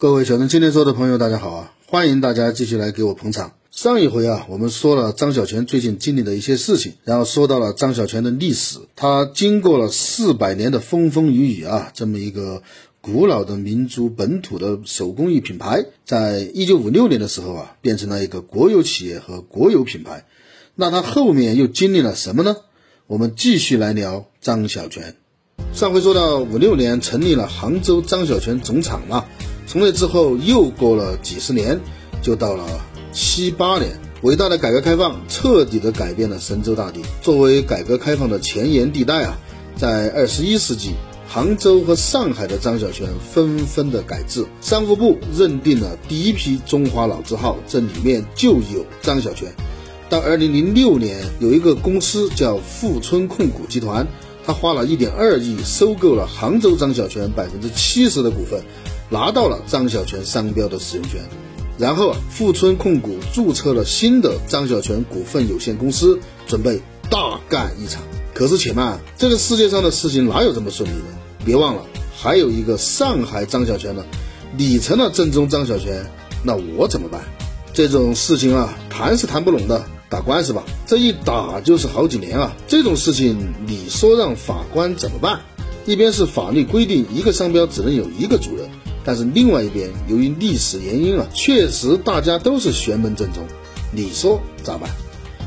各位小镇青年说的朋友，大家好啊！欢迎大家继续来给我捧场。上一回啊，我们说了张小泉最近经历的一些事情，然后说到了张小泉的历史。他经过了四百年的风风雨雨啊，这么一个古老的民族本土的手工艺品牌，在一九五六年的时候啊，变成了一个国有企业和国有品牌。那他后面又经历了什么呢？我们继续来聊张小泉。上回说到五六年成立了杭州张小泉总厂嘛，从那之后又过了几十年，就到了七八年，伟大的改革开放彻底的改变了神州大地。作为改革开放的前沿地带啊，在二十一世纪，杭州和上海的张小泉纷纷的改制，商务部认定了第一批中华老字号，这里面就有张小泉。到二零零六年，有一个公司叫富春控股集团，他花了一点二亿收购了杭州张小泉百分之七十的股份，拿到了张小泉商标的使用权。然后啊，富春控股注册了新的张小泉股份有限公司，准备大干一场。可是且慢，这个世界上的事情哪有这么顺利的？别忘了，还有一个上海张小泉呢。你成了正宗张小泉，那我怎么办？这种事情啊，谈是谈不拢的。打官司吧，这一打就是好几年啊！这种事情，你说让法官怎么办？一边是法律规定一个商标只能有一个主人，但是另外一边由于历史原因啊，确实大家都是玄门正宗，你说咋办？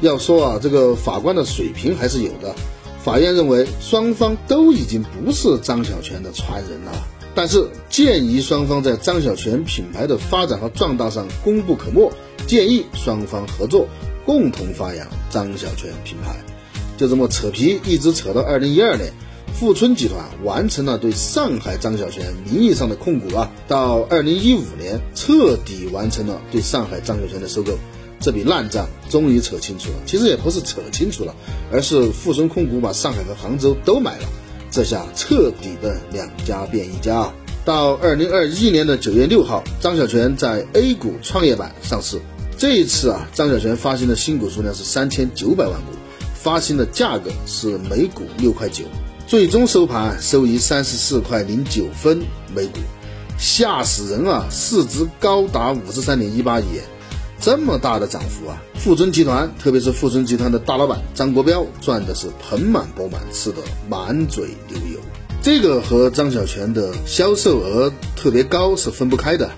要说啊，这个法官的水平还是有的。法院认为双方都已经不是张小泉的传人了，但是鉴于双方在张小泉品牌的发展和壮大上功不可没，建议双方合作。共同发扬张小泉品牌，就这么扯皮，一直扯到二零一二年，富春集团完成了对上海张小泉名义上的控股啊，到二零一五年彻底完成了对上海张小泉的收购，这笔烂账终于扯清楚了。其实也不是扯清楚了，而是富春控股把上海和杭州都买了，这下彻底的两家变一家。到二零二一年的九月六号，张小泉在 A 股创业板上市。这一次啊，张小泉发行的新股数量是三千九百万股，发行的价格是每股六块九，最终收盘收于三十四块零九分每股，吓死人啊！市值高达五十三点一八亿元，这么大的涨幅啊！富春集团，特别是富春集团的大老板张国标赚的是盆满钵满，吃的满嘴流油。这个和张小泉的销售额特别高是分不开的。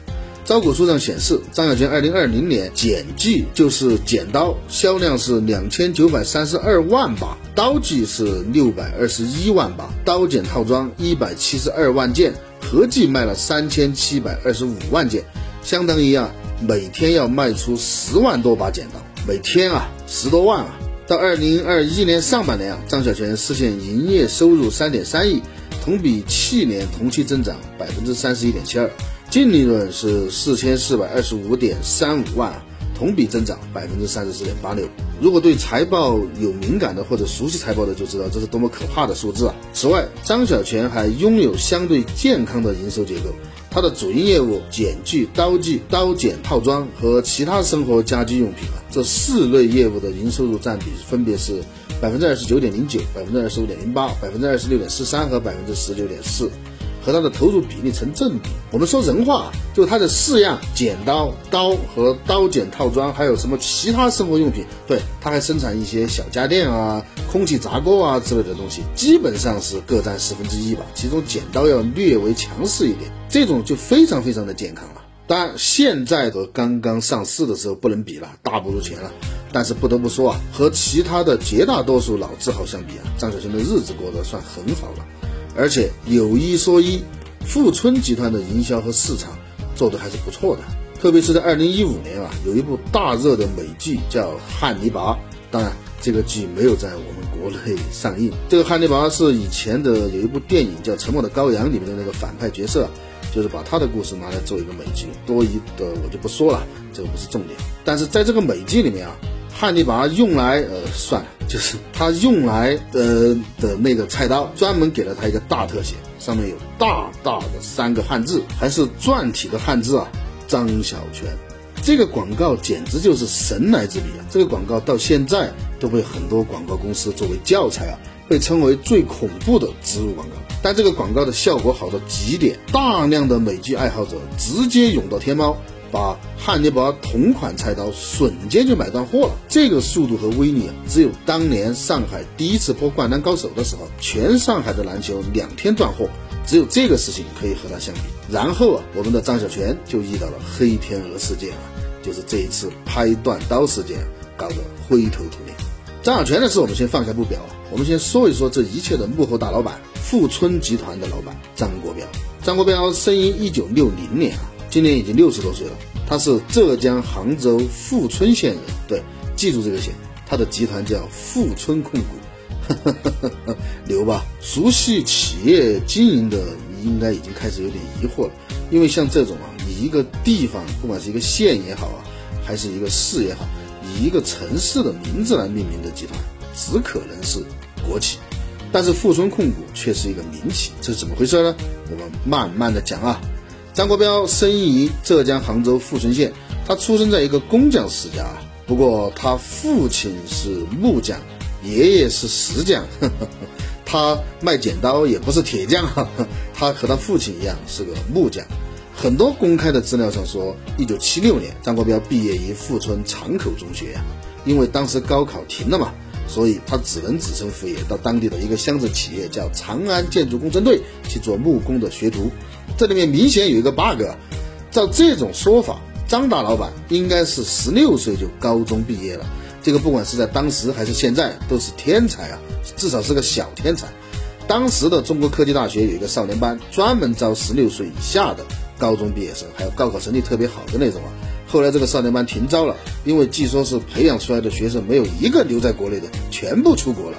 招股书上显示，张小泉二零二零年剪锯就是剪刀销量是两千九百三十二万把，刀具是六百二十一万把，刀剪套装一百七十二万件，合计卖了三千七百二十五万件，相当于啊每天要卖出十万多把剪刀，每天啊十多万啊。到二零二一年上半年啊，张小泉实现营业收入三点三亿，同比去年同期增长百分之三十一点七二。净利润是四千四百二十五点三五万，同比增长百分之三十四点八六。如果对财报有敏感的或者熟悉财报的，就知道这是多么可怕的数字啊！此外，张小泉还拥有相对健康的营收结构，它的主营业务剪锯、刀具、刀剪套装和其他生活家居用品啊，这四类业务的营收入占比分别是百分之二十九点零九、百分之二十五点零八、百分之二十六点四三和百分之十九点四。和它的投入比例成正比。我们说人话，就它的四样剪刀、刀和刀剪套装，还有什么其他生活用品？对，它还生产一些小家电啊、空气炸锅啊之类的东西，基本上是各占十分之一吧。其中剪刀要略微强势一点，这种就非常非常的健康了。当然，现在和刚刚上市的时候不能比了，大不如前了。但是不得不说啊，和其他的绝大多数老字号相比啊，张小泉的日子过得算很好了。而且有一说一，富春集团的营销和市场做得还是不错的，特别是在二零一五年啊，有一部大热的美剧叫《汉尼拔》，当然这个剧没有在我们国内上映。这个汉尼拔是以前的有一部电影叫《沉默的羔羊》里面的那个反派角色，就是把他的故事拿来做一个美剧，多余的我就不说了，这个不是重点。但是在这个美剧里面啊，汉尼拔用来呃算了，就是他用来呃的那个菜刀，专门给了他一个大特写，上面有大大的三个汉字，还是篆体的汉字啊，张小泉。这个广告简直就是神来之笔啊！这个广告到现在都被很多广告公司作为教材啊，被称为最恐怖的植入广告。但这个广告的效果好到极点，大量的美剧爱好者直接涌到天猫，把汉尼拔同款菜刀瞬间就买断货了。这个速度和威力啊，只有当年上海第一次播《灌篮高手》的时候，全上海的篮球两天断货。只有这个事情可以和它相比。然后啊，我们的张小泉就遇到了黑天鹅事件啊，就是这一次拍断刀事件搞得灰头土脸。张小泉的事我们先放下不表啊，我们先说一说这一切的幕后大老板——富春集团的老板张国标。张国标生于一九六零年啊，今年已经六十多岁了。他是浙江杭州富春县人，对，记住这个县。他的集团叫富春控股。牛吧？熟悉企业经营的，你应该已经开始有点疑惑了，因为像这种啊，以一个地方，不管是一个县也好啊，还是一个市也好，以一个城市的名字来命名的集团，只可能是国企。但是富春控股却是一个民企，这是怎么回事呢？我们慢慢的讲啊。张国标生于浙江杭州富春县，他出生在一个工匠世家，不过他父亲是木匠。爷爷是石匠，他卖剪刀也不是铁匠，他和他父亲一样是个木匠。很多公开的资料上说，一九七六年张国标毕业于富春长口中学，因为当时高考停了嘛，所以他只能子承父业到当地的一个乡镇企业叫长安建筑工程队去做木工的学徒。这里面明显有一个 bug，照这种说法，张大老板应该是十六岁就高中毕业了。这个不管是在当时还是现在都是天才啊，至少是个小天才。当时的中国科技大学有一个少年班，专门招十六岁以下的高中毕业生，还有高考成绩特别好的那种啊。后来这个少年班停招了，因为据说是培养出来的学生没有一个留在国内的，全部出国了。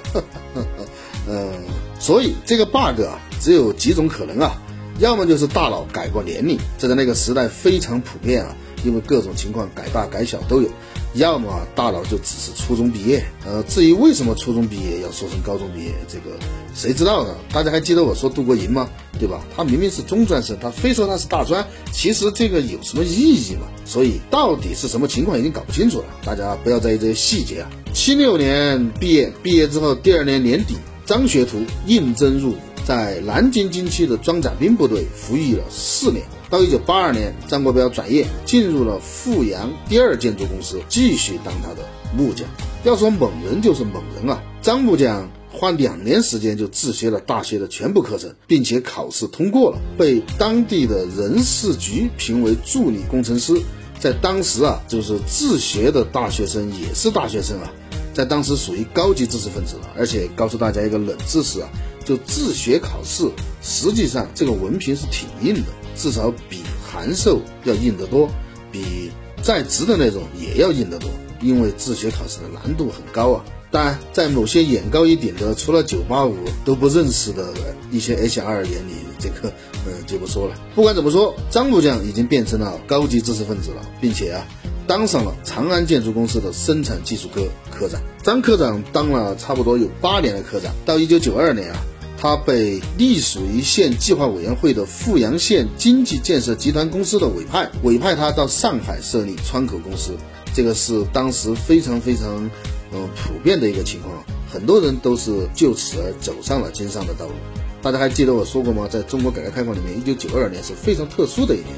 嗯，所以这个 bug 啊，只有几种可能啊，要么就是大佬改过年龄，这在那个时代非常普遍啊，因为各种情况改大改小都有。要么大佬就只是初中毕业，呃，至于为什么初中毕业要说成高中毕业，这个谁知道呢？大家还记得我说杜国营吗？对吧？他明明是中专生，他非说他是大专，其实这个有什么意义吗？所以到底是什么情况已经搞不清楚了，大家不要在意这些细节啊。七六年毕业，毕业之后第二年年底，张学徒应征入伍，在南京军区的装甲兵部队服役了四年。到一九八二年，张国标转业进入了阜阳第二建筑公司，继续当他的木匠。要说猛人就是猛人啊！张木匠花两年时间就自学了大学的全部课程，并且考试通过了，被当地的人事局评为助理工程师。在当时啊，就是自学的大学生也是大学生啊，在当时属于高级知识分子了。而且告诉大家一个冷知识啊，就自学考试，实际上这个文凭是挺硬的。至少比函授要硬得多，比在职的那种也要硬得多，因为自学考试的难度很高啊。当然，在某些眼高一点的，除了985都不认识的一些 HR 眼里，这个嗯就不说了。不管怎么说，张木匠已经变成了高级知识分子了，并且啊，当上了长安建筑公司的生产技术科科长。张科长当了差不多有八年的科长，到1992年啊。他被隶属于县计划委员会的富阳县经济建设集团公司的委派，委派他到上海设立窗口公司。这个是当时非常非常，嗯，普遍的一个情况。很多人都是就此而走上了经商的道路。大家还记得我说过吗？在中国改革开放里面，一九九二年是非常特殊的一年，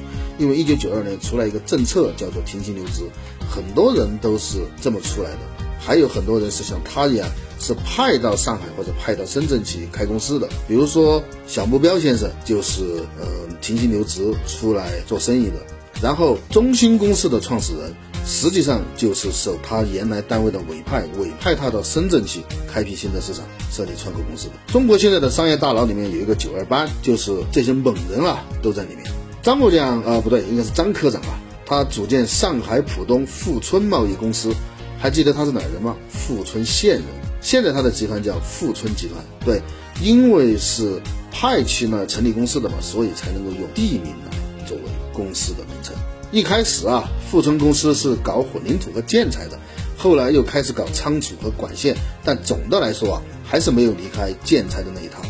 因为一九九二年出来一个政策叫做停薪留职，很多人都是这么出来的。还有很多人是像他一样，是派到上海或者派到深圳去开公司的。比如说小目标先生就是呃停薪留职出来做生意的。然后中兴公司的创始人实际上就是受他原来单位的委派，委派他到深圳去开辟新的市场，设立窗口公司的。中国现在的商业大佬里面有一个九二班，就是这些猛人啊都在里面。张木匠啊不对，应该是张科长啊，他组建上海浦东富春贸易公司。还记得他是哪人吗？富春县人。现在他的集团叫富春集团。对，因为是派去呢成立公司的嘛，所以才能够用地名来作为公司的名称。一开始啊，富春公司是搞混凝土和建材的，后来又开始搞仓储和管线，但总的来说啊，还是没有离开建材的那一套。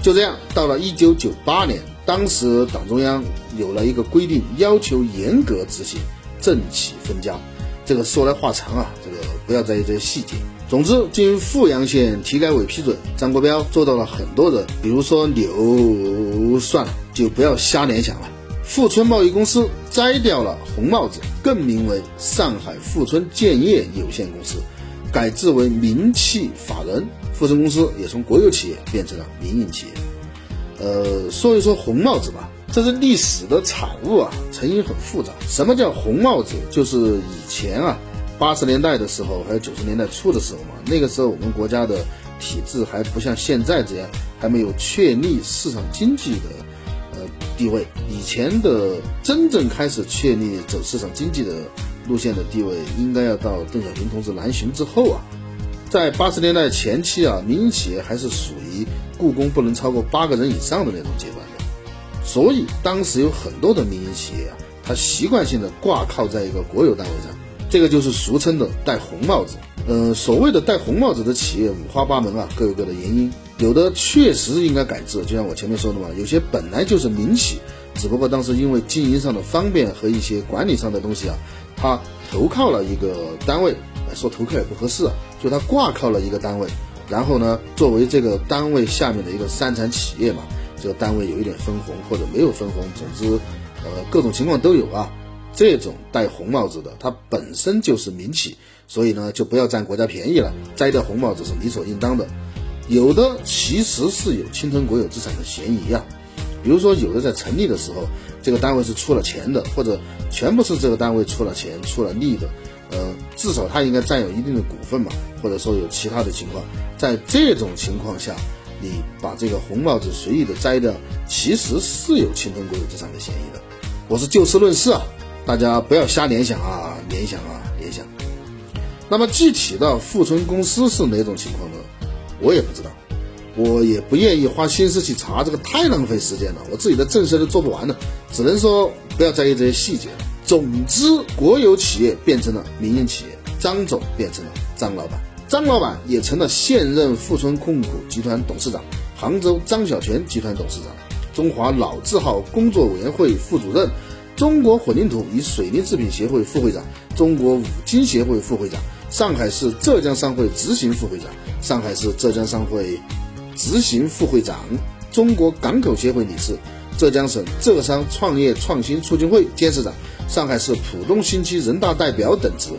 就这样，到了一九九八年，当时党中央有了一个规定，要求严格执行政企分家。这个说来话长啊，这个不要在意这些细节。总之，经富阳县体改委批准，张国标做到了很多人，比如说牛，算了，就不要瞎联想了。富春贸易公司摘掉了红帽子，更名为上海富春建业有限公司，改制为民企法人。富春公司也从国有企业变成了民营企业。呃，说一说红帽子吧。这是历史的产物啊，成因很复杂。什么叫红帽子？就是以前啊，八十年代的时候，还有九十年代初的时候嘛，那个时候我们国家的体制还不像现在这样，还没有确立市场经济的呃地位。以前的真正开始确立走市场经济的路线的地位，应该要到邓小平同志南巡之后啊。在八十年代前期啊，民营企业还是属于雇工不能超过八个人以上的那种阶段的。所以当时有很多的民营企业啊，它习惯性的挂靠在一个国有单位上，这个就是俗称的戴红帽子。嗯，所谓的戴红帽子的企业五花八门啊，各有各的原因。有的确实应该改制，就像我前面说的嘛，有些本来就是民企，只不过当时因为经营上的方便和一些管理上的东西啊，它投靠了一个单位，说投靠也不合适，就他挂靠了一个单位，然后呢，作为这个单位下面的一个三产企业嘛。这个单位有一点分红或者没有分红，总之，呃，各种情况都有啊。这种戴红帽子的，它本身就是民企，所以呢，就不要占国家便宜了，摘掉红帽子是理所应当的。有的其实是有侵吞国有资产的嫌疑啊，比如说有的在成立的时候，这个单位是出了钱的，或者全部是这个单位出了钱出了力的，呃，至少他应该占有一定的股份嘛，或者说有其他的情况，在这种情况下。你把这个红帽子随意的摘掉，其实是有侵吞国有资产的嫌疑的。我是就事论事啊，大家不要瞎联想啊，联想啊，联想。那么具体的富春公司是哪种情况呢？我也不知道，我也不愿意花心思去查，这个太浪费时间了，我自己的正事都做不完了。只能说不要在意这些细节。总之，国有企业变成了民营企业，张总变成了张老板。张老板也成了现任富春控股集团董事长、杭州张小泉集团董事长、中华老字号工作委员会副主任、中国混凝土与水泥制品协会副会长、中国五金协会副会长、上海市浙江商会执行副会长、上海市浙江商会执行副会长、中国港口协会理事、浙江省浙商创业创新促进会监事长、上海市浦东新区人大代表等职。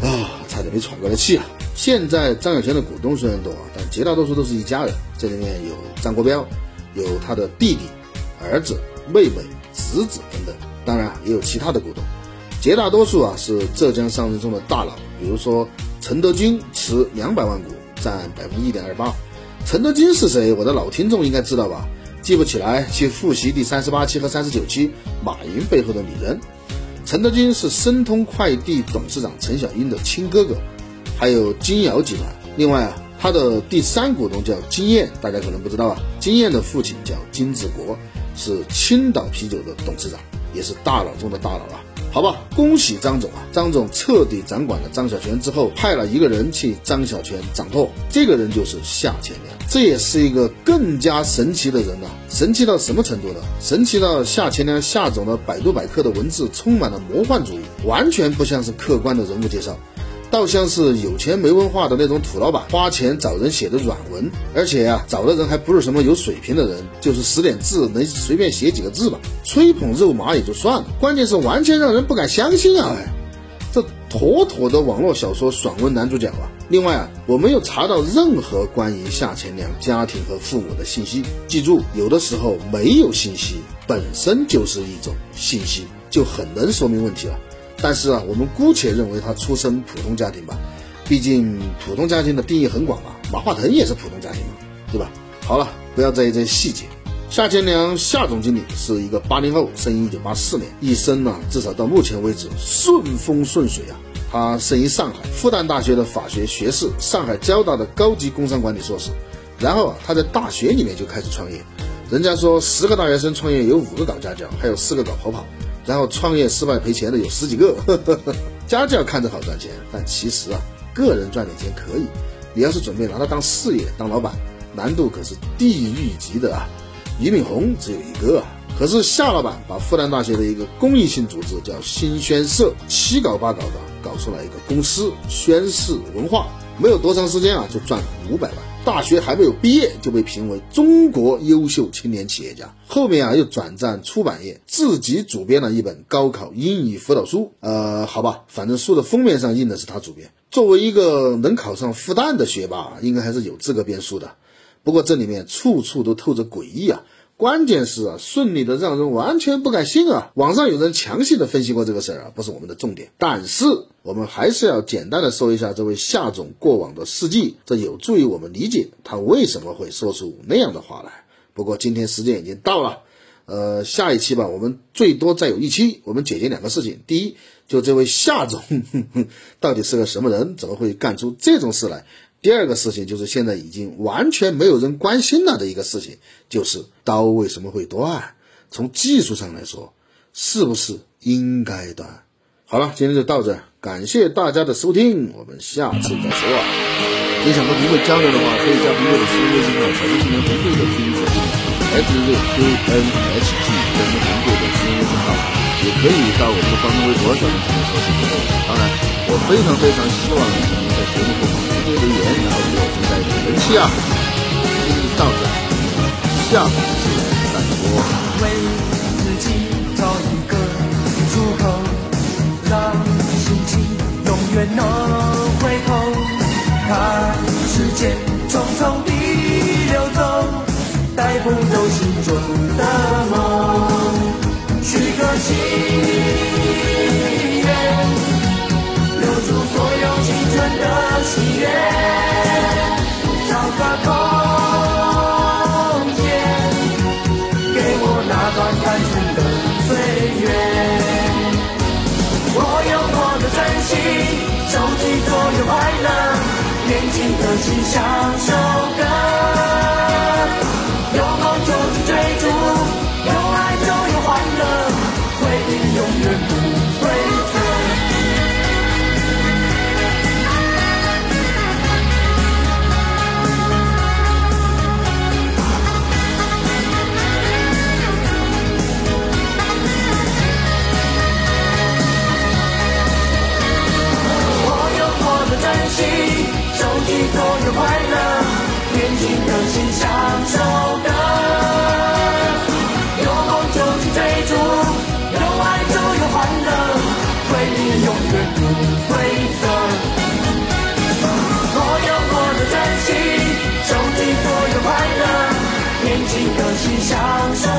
啊，差点没喘过来气啊！现在张小泉的股东虽然多，但绝大多数都是一家人。这里面有张国标，有他的弟弟、儿子、妹妹、侄子等等，当然也有其他的股东。绝大多数啊是浙江商人中的大佬，比如说陈德军持两百万股，占百分之一点二八。陈德军是谁？我的老听众应该知道吧？记不起来，去复习第三十八期和三十九期。马云背后的女人，陈德军是申通快递董事长陈小英的亲哥哥。还有金瑶集团，另外啊，他的第三股东叫金燕，大家可能不知道啊。金燕的父亲叫金志国，是青岛啤酒的董事长，也是大佬中的大佬啊。好吧，恭喜张总啊！张总彻底掌管了张小泉之后，派了一个人替张小泉掌舵，这个人就是夏乾良，这也是一个更加神奇的人呐！神奇到什么程度呢？神奇到夏乾良夏总的百度百科的文字充满了魔幻主义，完全不像是客观的人物介绍。倒像是有钱没文化的那种土老板花钱找人写的软文，而且呀，找的人还不是什么有水平的人，就是识点字能随便写几个字吧，吹捧肉麻也就算了，关键是完全让人不敢相信啊！这妥妥的网络小说爽文男主角啊！另外啊，我没有查到任何关于夏前良家庭和父母的信息。记住，有的时候没有信息本身就是一种信息，就很能说明问题了。但是啊，我们姑且认为他出身普通家庭吧，毕竟普通家庭的定义很广嘛。马化腾也是普通家庭嘛，对吧？好了，不要在意这些细节。夏前良夏总经理是一个八零后，生于一九八四年，一生呢至少到目前为止顺风顺水啊。他生于上海复旦大学的法学学士，上海交大的高级工商管理硕士。然后啊，他在大学里面就开始创业，人家说十个大学生创业有五个搞家教，还有四个搞跑跑，然后创业失败赔钱的有十几个。家教看着好赚钱，但其实啊，个人赚点钱可以。你要是准备拿它当事业当老板，难度可是地狱级的啊！俞敏洪只有一个啊，可是夏老板把复旦大学的一个公益性组织叫新宣社，七搞八搞的搞出来一个公司宣誓文化，没有多长时间啊，就赚了五百万。大学还没有毕业就被评为中国优秀青年企业家，后面啊又转战出版业，自己主编了一本高考英语辅导书。呃，好吧，反正书的封面上印的是他主编。作为一个能考上复旦的学霸，应该还是有资格编书的。不过这里面处处都透着诡异啊！关键是啊，顺利的让人完全不敢信啊！网上有人详细的分析过这个事儿啊，不是我们的重点。但是我们还是要简单的说一下这位夏总过往的事迹，这有助于我们理解他为什么会说出那样的话来。不过今天时间已经到了，呃，下一期吧，我们最多再有一期，我们解决两个事情。第一。就这位夏总，到底是个什么人？怎么会干出这种事来？第二个事情就是现在已经完全没有人关心了的一个事情，就是刀为什么会断？从技术上来说，是不是应该断？好了，今天就到这，感谢大家的收听，我们下次再说。你想和评委交流的话，可以加评委的私人微信号：小飞青年评委的拼音 xzqnhg 这是评委的私人微信号。也可以到我们的官方微博上面进行搜索。当然，我非常非常希望你能在节目后方直接留言，然后给我增加一点人气啊！今天就到这，下次再说。为自己找一个出口，让心情永远能回头。看时间匆匆，带不走心中的梦。许个心愿，留住所有青春的喜悦，找个空间，给我那段单纯的岁月。我有我的真心，收集所有快乐，年轻的心享受一起享受。